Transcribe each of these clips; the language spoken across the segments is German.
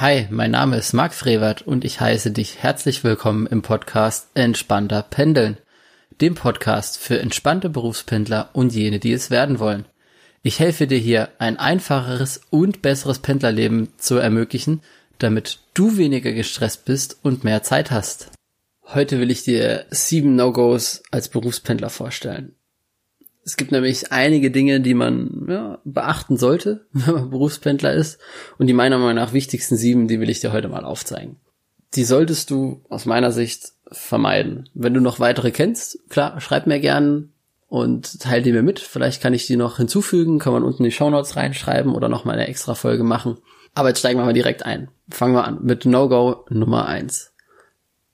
Hi, mein Name ist Marc Frevert und ich heiße dich herzlich willkommen im Podcast Entspannter Pendeln, dem Podcast für entspannte Berufspendler und jene, die es werden wollen. Ich helfe dir hier, ein einfacheres und besseres Pendlerleben zu ermöglichen, damit du weniger gestresst bist und mehr Zeit hast. Heute will ich dir sieben No-Gos als Berufspendler vorstellen. Es gibt nämlich einige Dinge, die man ja, beachten sollte, wenn man Berufspendler ist. Und die meiner Meinung nach wichtigsten sieben, die will ich dir heute mal aufzeigen. Die solltest du aus meiner Sicht vermeiden. Wenn du noch weitere kennst, klar, schreib mir gern und teile die mir mit. Vielleicht kann ich die noch hinzufügen, kann man unten in die Shownotes reinschreiben oder noch mal eine extra Folge machen. Aber jetzt steigen wir mal direkt ein. Fangen wir an mit No-Go Nummer eins,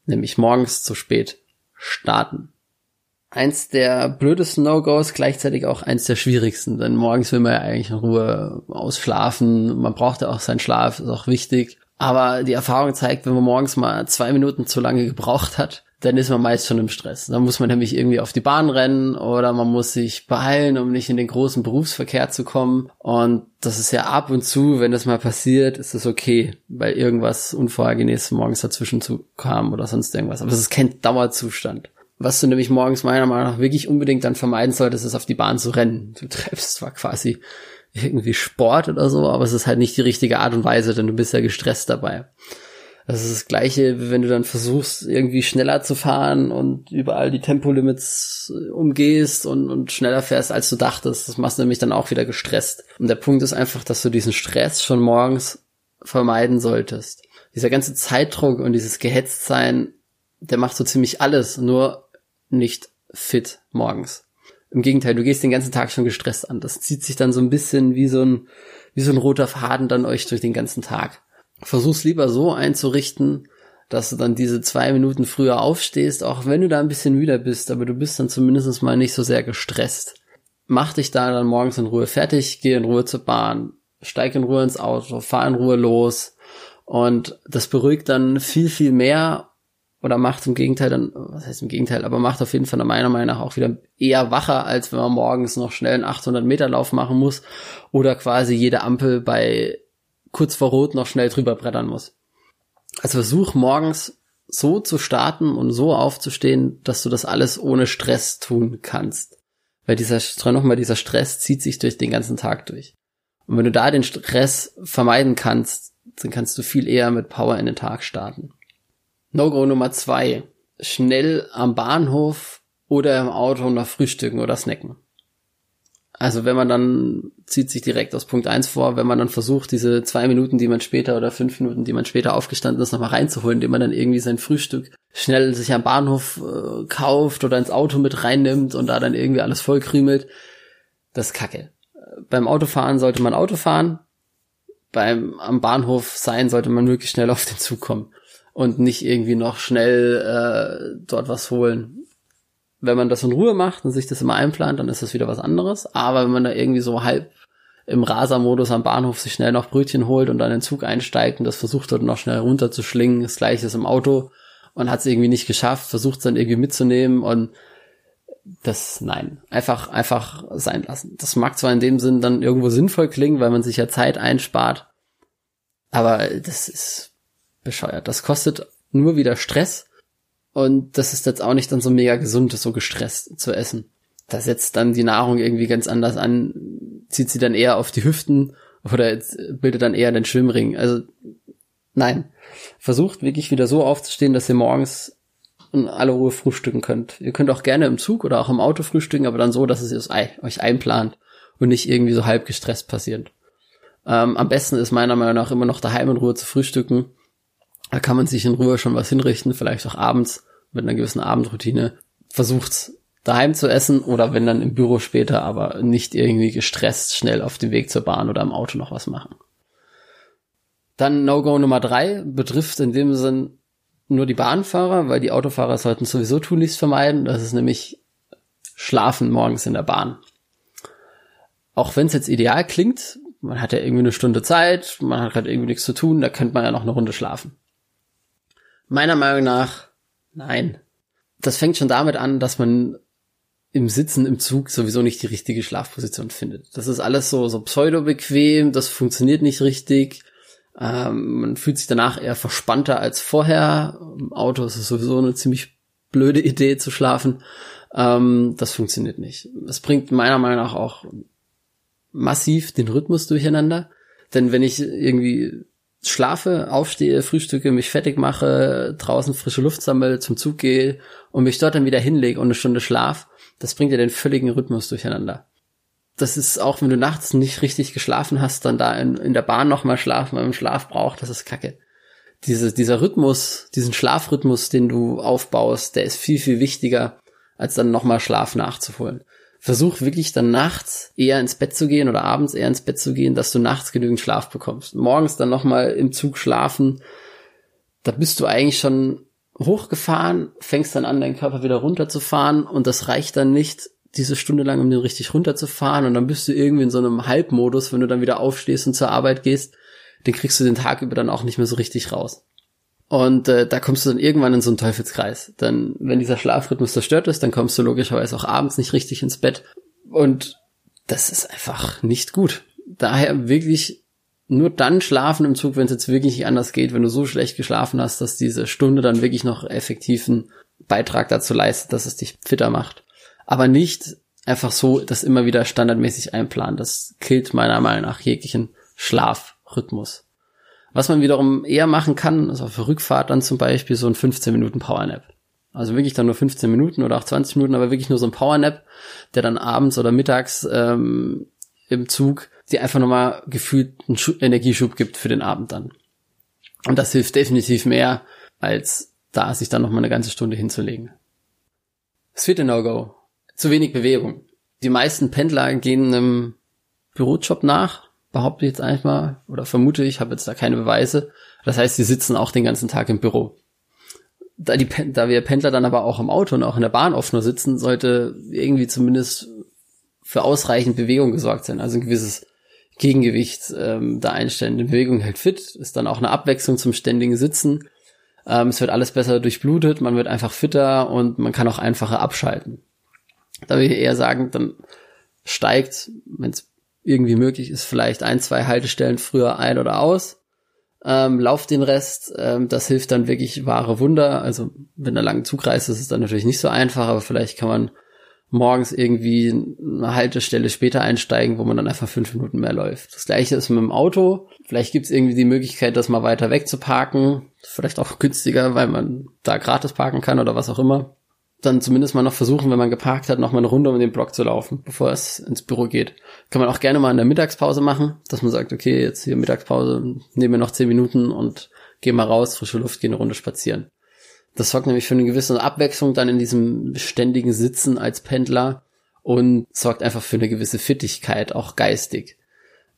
Nämlich morgens zu spät starten eins der blödesten No-Gos, gleichzeitig auch eins der schwierigsten, denn morgens will man ja eigentlich in Ruhe ausschlafen, man braucht ja auch seinen Schlaf, ist auch wichtig. Aber die Erfahrung zeigt, wenn man morgens mal zwei Minuten zu lange gebraucht hat, dann ist man meist schon im Stress. Dann muss man nämlich irgendwie auf die Bahn rennen oder man muss sich beeilen, um nicht in den großen Berufsverkehr zu kommen. Und das ist ja ab und zu, wenn das mal passiert, ist es okay, weil irgendwas Unvorhergesehenes morgens dazwischen zu kam oder sonst irgendwas. Aber es ist kein Dauerzustand. Was du nämlich morgens meiner Meinung nach wirklich unbedingt dann vermeiden solltest, ist auf die Bahn zu rennen. Du treibst zwar quasi irgendwie Sport oder so, aber es ist halt nicht die richtige Art und Weise, denn du bist ja gestresst dabei. Das ist das gleiche, wenn du dann versuchst, irgendwie schneller zu fahren und überall die Tempolimits umgehst und, und schneller fährst, als du dachtest. Das machst du nämlich dann auch wieder gestresst. Und der Punkt ist einfach, dass du diesen Stress schon morgens vermeiden solltest. Dieser ganze Zeitdruck und dieses Gehetztsein, der macht so ziemlich alles, nur nicht fit morgens. Im Gegenteil, du gehst den ganzen Tag schon gestresst an. Das zieht sich dann so ein bisschen wie so ein, wie so ein roter Faden dann euch durch den ganzen Tag. Versuch's lieber so einzurichten, dass du dann diese zwei Minuten früher aufstehst, auch wenn du da ein bisschen müder bist, aber du bist dann zumindest mal nicht so sehr gestresst. Mach dich da dann morgens in Ruhe fertig, geh in Ruhe zur Bahn, steig in Ruhe ins Auto, fahr in Ruhe los und das beruhigt dann viel, viel mehr oder macht im Gegenteil dann, was heißt im Gegenteil, aber macht auf jeden Fall meiner Meinung nach auch wieder eher wacher, als wenn man morgens noch schnell einen 800 Meter Lauf machen muss oder quasi jede Ampel bei kurz vor Rot noch schnell drüber brettern muss. Also versuch morgens so zu starten und so aufzustehen, dass du das alles ohne Stress tun kannst. Weil dieser, nochmal, dieser Stress zieht sich durch den ganzen Tag durch. Und wenn du da den Stress vermeiden kannst, dann kannst du viel eher mit Power in den Tag starten. No-Go Nummer zwei. Schnell am Bahnhof oder im Auto noch frühstücken oder snacken. Also wenn man dann, zieht sich direkt aus Punkt eins vor, wenn man dann versucht, diese zwei Minuten, die man später oder fünf Minuten, die man später aufgestanden ist, nochmal reinzuholen, indem man dann irgendwie sein Frühstück schnell sich am Bahnhof äh, kauft oder ins Auto mit reinnimmt und da dann irgendwie alles vollkrümelt, das ist kacke. Beim Autofahren sollte man Auto fahren, beim am Bahnhof sein sollte man möglichst schnell auf den Zug kommen und nicht irgendwie noch schnell äh, dort was holen. Wenn man das in Ruhe macht und sich das immer einplant, dann ist das wieder was anderes. Aber wenn man da irgendwie so halb im Rasermodus am Bahnhof sich schnell noch Brötchen holt und dann in den Zug einsteigt und das versucht dort noch schnell runterzuschlingen, das gleiche ist im Auto und hat es irgendwie nicht geschafft, versucht es dann irgendwie mitzunehmen und das, nein, einfach, einfach sein lassen. Das mag zwar in dem Sinn dann irgendwo sinnvoll klingen, weil man sich ja Zeit einspart, aber das ist bescheuert. Das kostet nur wieder Stress und das ist jetzt auch nicht dann so mega gesund, so gestresst zu essen. Da setzt dann die Nahrung irgendwie ganz anders an, zieht sie dann eher auf die Hüften oder bildet dann eher den Schwimmring. Also nein, versucht wirklich wieder so aufzustehen, dass ihr morgens in aller Ruhe frühstücken könnt. Ihr könnt auch gerne im Zug oder auch im Auto frühstücken, aber dann so, dass es euch einplant und nicht irgendwie so halb gestresst passiert. Ähm, am besten ist meiner Meinung nach immer noch daheim in Ruhe zu frühstücken da kann man sich in Ruhe schon was hinrichten, vielleicht auch abends mit einer gewissen Abendroutine. Versucht daheim zu essen oder wenn dann im Büro später, aber nicht irgendwie gestresst schnell auf dem Weg zur Bahn oder im Auto noch was machen. Dann No-Go Nummer drei betrifft in dem Sinn nur die Bahnfahrer, weil die Autofahrer sollten sowieso tunlichst vermeiden. Das ist nämlich Schlafen morgens in der Bahn. Auch wenn es jetzt ideal klingt, man hat ja irgendwie eine Stunde Zeit, man hat gerade irgendwie nichts zu tun, da könnte man ja noch eine Runde schlafen. Meiner Meinung nach, nein. Das fängt schon damit an, dass man im Sitzen im Zug sowieso nicht die richtige Schlafposition findet. Das ist alles so, so pseudo bequem, das funktioniert nicht richtig. Ähm, man fühlt sich danach eher verspannter als vorher. Im Auto ist es sowieso eine ziemlich blöde Idee zu schlafen. Ähm, das funktioniert nicht. Es bringt meiner Meinung nach auch massiv den Rhythmus durcheinander. Denn wenn ich irgendwie schlafe, aufstehe, frühstücke, mich fertig mache, draußen frische Luft sammle, zum Zug gehe und mich dort dann wieder hinlege und eine Stunde schlaf, das bringt ja den völligen Rhythmus durcheinander. Das ist auch, wenn du nachts nicht richtig geschlafen hast, dann da in, in der Bahn nochmal schlafen, weil man Schlaf braucht, das ist kacke. Diese, dieser Rhythmus, diesen Schlafrhythmus, den du aufbaust, der ist viel, viel wichtiger, als dann nochmal Schlaf nachzuholen versuch wirklich dann nachts eher ins Bett zu gehen oder abends eher ins Bett zu gehen, dass du nachts genügend Schlaf bekommst. Morgens dann nochmal im Zug schlafen, da bist du eigentlich schon hochgefahren, fängst dann an, deinen Körper wieder runterzufahren und das reicht dann nicht diese Stunde lang, um den richtig runterzufahren und dann bist du irgendwie in so einem Halbmodus, wenn du dann wieder aufstehst und zur Arbeit gehst, den kriegst du den Tag über dann auch nicht mehr so richtig raus. Und äh, da kommst du dann irgendwann in so einen Teufelskreis. Dann, wenn dieser Schlafrhythmus zerstört ist, dann kommst du logischerweise auch abends nicht richtig ins Bett. Und das ist einfach nicht gut. Daher wirklich nur dann schlafen im Zug, wenn es jetzt wirklich nicht anders geht, wenn du so schlecht geschlafen hast, dass diese Stunde dann wirklich noch effektiven Beitrag dazu leistet, dass es dich fitter macht. Aber nicht einfach so das immer wieder standardmäßig einplanen. Das killt meiner Meinung nach jeglichen Schlafrhythmus. Was man wiederum eher machen kann, ist auf der Rückfahrt dann zum Beispiel so ein 15 Minuten Powernap. Also wirklich dann nur 15 Minuten oder auch 20 Minuten, aber wirklich nur so ein Powernap, der dann abends oder mittags ähm, im Zug dir einfach nochmal gefühlt einen Schub, Energieschub gibt für den Abend dann. Und das hilft definitiv mehr, als da sich dann nochmal eine ganze Stunde hinzulegen. Das vierte No-Go. Zu wenig Bewegung. Die meisten Pendler gehen einem Bürojob nach, behaupte ich jetzt eigentlich mal oder vermute ich, habe jetzt da keine Beweise. Das heißt, sie sitzen auch den ganzen Tag im Büro. Da, die, da wir Pendler dann aber auch im Auto und auch in der Bahn oft nur sitzen, sollte irgendwie zumindest für ausreichend Bewegung gesorgt sein. Also ein gewisses Gegengewicht ähm, da einstellen. Die Bewegung hält fit, ist dann auch eine Abwechslung zum ständigen Sitzen. Ähm, es wird alles besser durchblutet, man wird einfach fitter und man kann auch einfacher abschalten. Da will ich eher sagen, dann steigt, wenn es irgendwie möglich ist, vielleicht ein, zwei Haltestellen früher ein oder aus. Ähm, lauft den Rest, ähm, das hilft dann wirklich wahre Wunder. Also wenn der lange Zug reist, ist es dann natürlich nicht so einfach, aber vielleicht kann man morgens irgendwie eine Haltestelle später einsteigen, wo man dann einfach fünf Minuten mehr läuft. Das gleiche ist mit dem Auto. Vielleicht gibt es irgendwie die Möglichkeit, das mal weiter weg zu parken. Vielleicht auch günstiger, weil man da gratis parken kann oder was auch immer dann zumindest mal noch versuchen, wenn man geparkt hat, noch mal eine Runde um den Block zu laufen, bevor es ins Büro geht. Kann man auch gerne mal in der Mittagspause machen, dass man sagt, okay, jetzt hier Mittagspause, nehmen wir noch zehn Minuten und gehen mal raus, frische Luft, gehen eine Runde spazieren. Das sorgt nämlich für eine gewisse Abwechslung dann in diesem ständigen Sitzen als Pendler und sorgt einfach für eine gewisse Fittigkeit, auch geistig.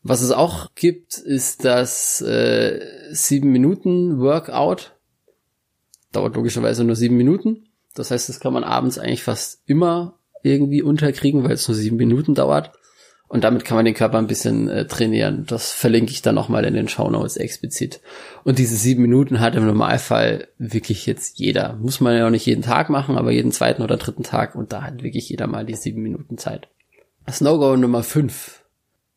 Was es auch gibt, ist das äh, sieben Minuten Workout. Dauert logischerweise nur sieben Minuten. Das heißt, das kann man abends eigentlich fast immer irgendwie unterkriegen, weil es nur sieben Minuten dauert. Und damit kann man den Körper ein bisschen äh, trainieren. Das verlinke ich dann nochmal in den Show Notes explizit. Und diese sieben Minuten hat im Normalfall wirklich jetzt jeder. Muss man ja auch nicht jeden Tag machen, aber jeden zweiten oder dritten Tag. Und da hat wirklich jeder mal die sieben Minuten Zeit. Das No-Go Nummer fünf.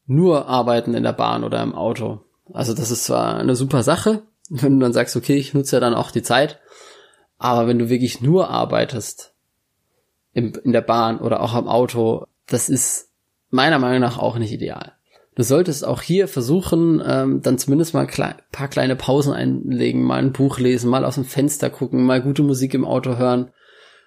Nur arbeiten in der Bahn oder im Auto. Also das ist zwar eine super Sache, wenn du dann sagst, okay, ich nutze ja dann auch die Zeit, aber wenn du wirklich nur arbeitest, im, in der Bahn oder auch am Auto, das ist meiner Meinung nach auch nicht ideal. Du solltest auch hier versuchen, ähm, dann zumindest mal ein paar kleine Pausen einlegen, mal ein Buch lesen, mal aus dem Fenster gucken, mal gute Musik im Auto hören,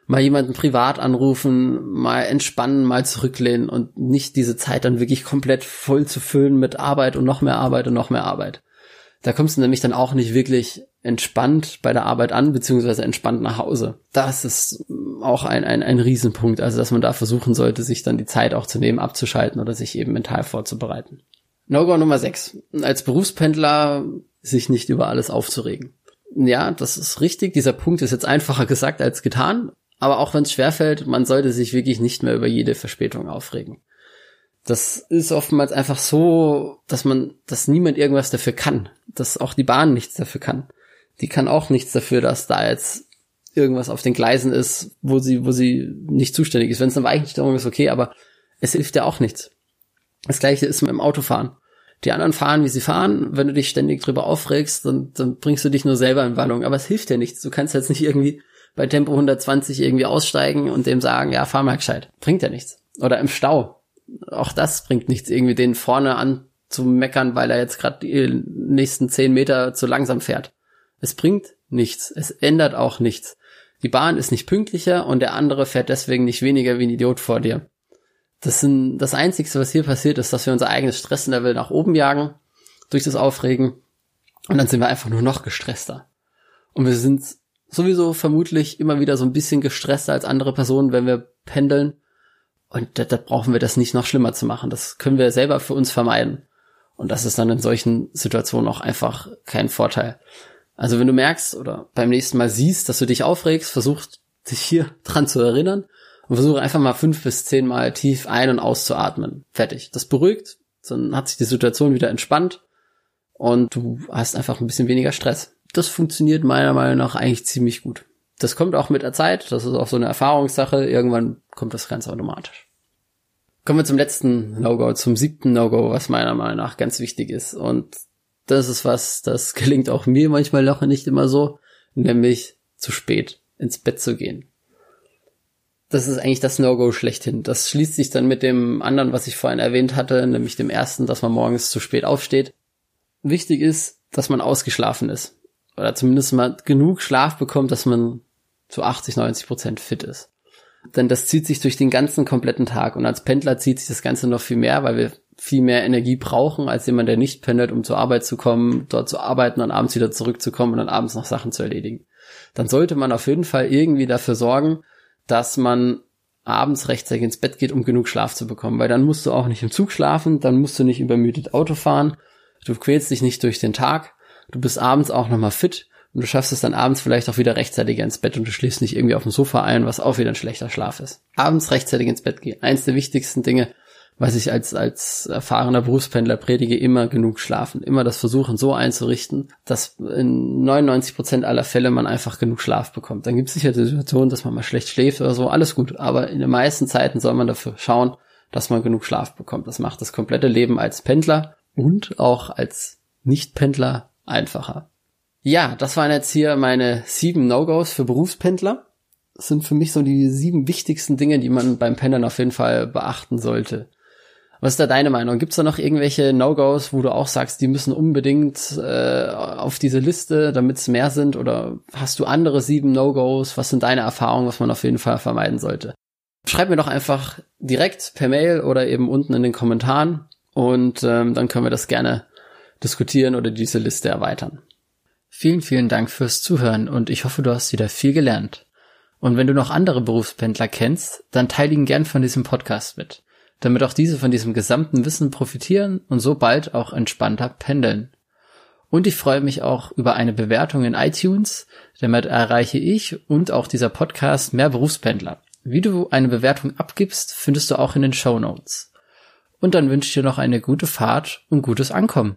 mal jemanden privat anrufen, mal entspannen, mal zurücklehnen und nicht diese Zeit dann wirklich komplett voll zu füllen mit Arbeit und noch mehr Arbeit und noch mehr Arbeit. Da kommst du nämlich dann auch nicht wirklich entspannt bei der Arbeit an, beziehungsweise entspannt nach Hause. Das ist auch ein, ein, ein Riesenpunkt, also dass man da versuchen sollte, sich dann die Zeit auch zu nehmen, abzuschalten oder sich eben mental vorzubereiten. No-Go Nummer 6. Als Berufspendler sich nicht über alles aufzuregen. Ja, das ist richtig. Dieser Punkt ist jetzt einfacher gesagt als getan. Aber auch wenn es schwerfällt, man sollte sich wirklich nicht mehr über jede Verspätung aufregen. Das ist oftmals einfach so, dass man, dass niemand irgendwas dafür kann, dass auch die Bahn nichts dafür kann. Die kann auch nichts dafür, dass da jetzt irgendwas auf den Gleisen ist, wo sie, wo sie nicht zuständig ist. Wenn es eine Weichenstellung ist, okay, aber es hilft ja auch nichts. Das gleiche ist mit dem Autofahren. Die anderen fahren, wie sie fahren. Wenn du dich ständig drüber aufregst, dann, dann bringst du dich nur selber in Wallung. Aber es hilft dir nichts. Du kannst jetzt nicht irgendwie bei Tempo 120 irgendwie aussteigen und dem sagen, ja, fahr mal gescheit. Bringt ja nichts. Oder im Stau. Auch das bringt nichts, irgendwie den vorne an zu meckern, weil er jetzt gerade die nächsten zehn Meter zu langsam fährt. Es bringt nichts. Es ändert auch nichts. Die Bahn ist nicht pünktlicher und der andere fährt deswegen nicht weniger wie ein Idiot vor dir. Das sind das Einzige, was hier passiert, ist, dass wir unser eigenes Stresslevel nach oben jagen durch das Aufregen und dann sind wir einfach nur noch gestresster. Und wir sind sowieso vermutlich immer wieder so ein bisschen gestresster als andere Personen, wenn wir pendeln. Und da, da brauchen wir das nicht noch schlimmer zu machen. Das können wir selber für uns vermeiden. Und das ist dann in solchen Situationen auch einfach kein Vorteil. Also wenn du merkst oder beim nächsten Mal siehst, dass du dich aufregst, versuch dich hier dran zu erinnern und versuche einfach mal fünf bis zehn Mal tief ein- und auszuatmen. Fertig. Das beruhigt, dann hat sich die Situation wieder entspannt und du hast einfach ein bisschen weniger Stress. Das funktioniert meiner Meinung nach eigentlich ziemlich gut. Das kommt auch mit der Zeit, das ist auch so eine Erfahrungssache. Irgendwann kommt das ganz automatisch. Kommen wir zum letzten No-Go, zum siebten No-Go, was meiner Meinung nach ganz wichtig ist. Und das ist was, das gelingt auch mir manchmal noch nicht immer so, nämlich zu spät ins Bett zu gehen. Das ist eigentlich das No-Go schlechthin. Das schließt sich dann mit dem anderen, was ich vorhin erwähnt hatte, nämlich dem ersten, dass man morgens zu spät aufsteht. Wichtig ist, dass man ausgeschlafen ist. Oder zumindest mal genug Schlaf bekommt, dass man zu 80, 90 Prozent fit ist. Denn das zieht sich durch den ganzen kompletten Tag. Und als Pendler zieht sich das Ganze noch viel mehr, weil wir viel mehr Energie brauchen als jemand, der nicht pendelt, um zur Arbeit zu kommen, dort zu arbeiten und abends wieder zurückzukommen und dann abends noch Sachen zu erledigen. Dann sollte man auf jeden Fall irgendwie dafür sorgen, dass man abends rechtzeitig ins Bett geht, um genug Schlaf zu bekommen, weil dann musst du auch nicht im Zug schlafen, dann musst du nicht übermüdet Auto fahren, du quälst dich nicht durch den Tag, du bist abends auch nochmal fit und du schaffst es dann abends vielleicht auch wieder rechtzeitig ins Bett und du schläfst nicht irgendwie auf dem Sofa ein, was auch wieder ein schlechter Schlaf ist. Abends rechtzeitig ins Bett gehen. Eins der wichtigsten Dinge, was ich als, als erfahrener Berufspendler predige, immer genug schlafen. Immer das versuchen so einzurichten, dass in 99 Prozent aller Fälle man einfach genug Schlaf bekommt. Dann gibt es sicher die Situation, dass man mal schlecht schläft oder so, alles gut. Aber in den meisten Zeiten soll man dafür schauen, dass man genug Schlaf bekommt. Das macht das komplette Leben als Pendler und auch als Nicht-Pendler einfacher. Ja, das waren jetzt hier meine sieben No-Gos für Berufspendler. Das sind für mich so die sieben wichtigsten Dinge, die man beim Pendeln auf jeden Fall beachten sollte. Was ist da deine Meinung? Gibt es da noch irgendwelche No-Gos, wo du auch sagst, die müssen unbedingt äh, auf diese Liste, damit es mehr sind? Oder hast du andere sieben No-Gos? Was sind deine Erfahrungen, was man auf jeden Fall vermeiden sollte? Schreib mir doch einfach direkt per Mail oder eben unten in den Kommentaren und ähm, dann können wir das gerne diskutieren oder diese Liste erweitern. Vielen, vielen Dank fürs Zuhören und ich hoffe, du hast wieder viel gelernt. Und wenn du noch andere Berufspendler kennst, dann teile ihn gern von diesem Podcast mit damit auch diese von diesem gesamten Wissen profitieren und so bald auch entspannter pendeln. Und ich freue mich auch über eine Bewertung in iTunes, damit erreiche ich und auch dieser Podcast mehr Berufspendler. Wie du eine Bewertung abgibst, findest du auch in den Show Notes. Und dann wünsche ich dir noch eine gute Fahrt und gutes Ankommen.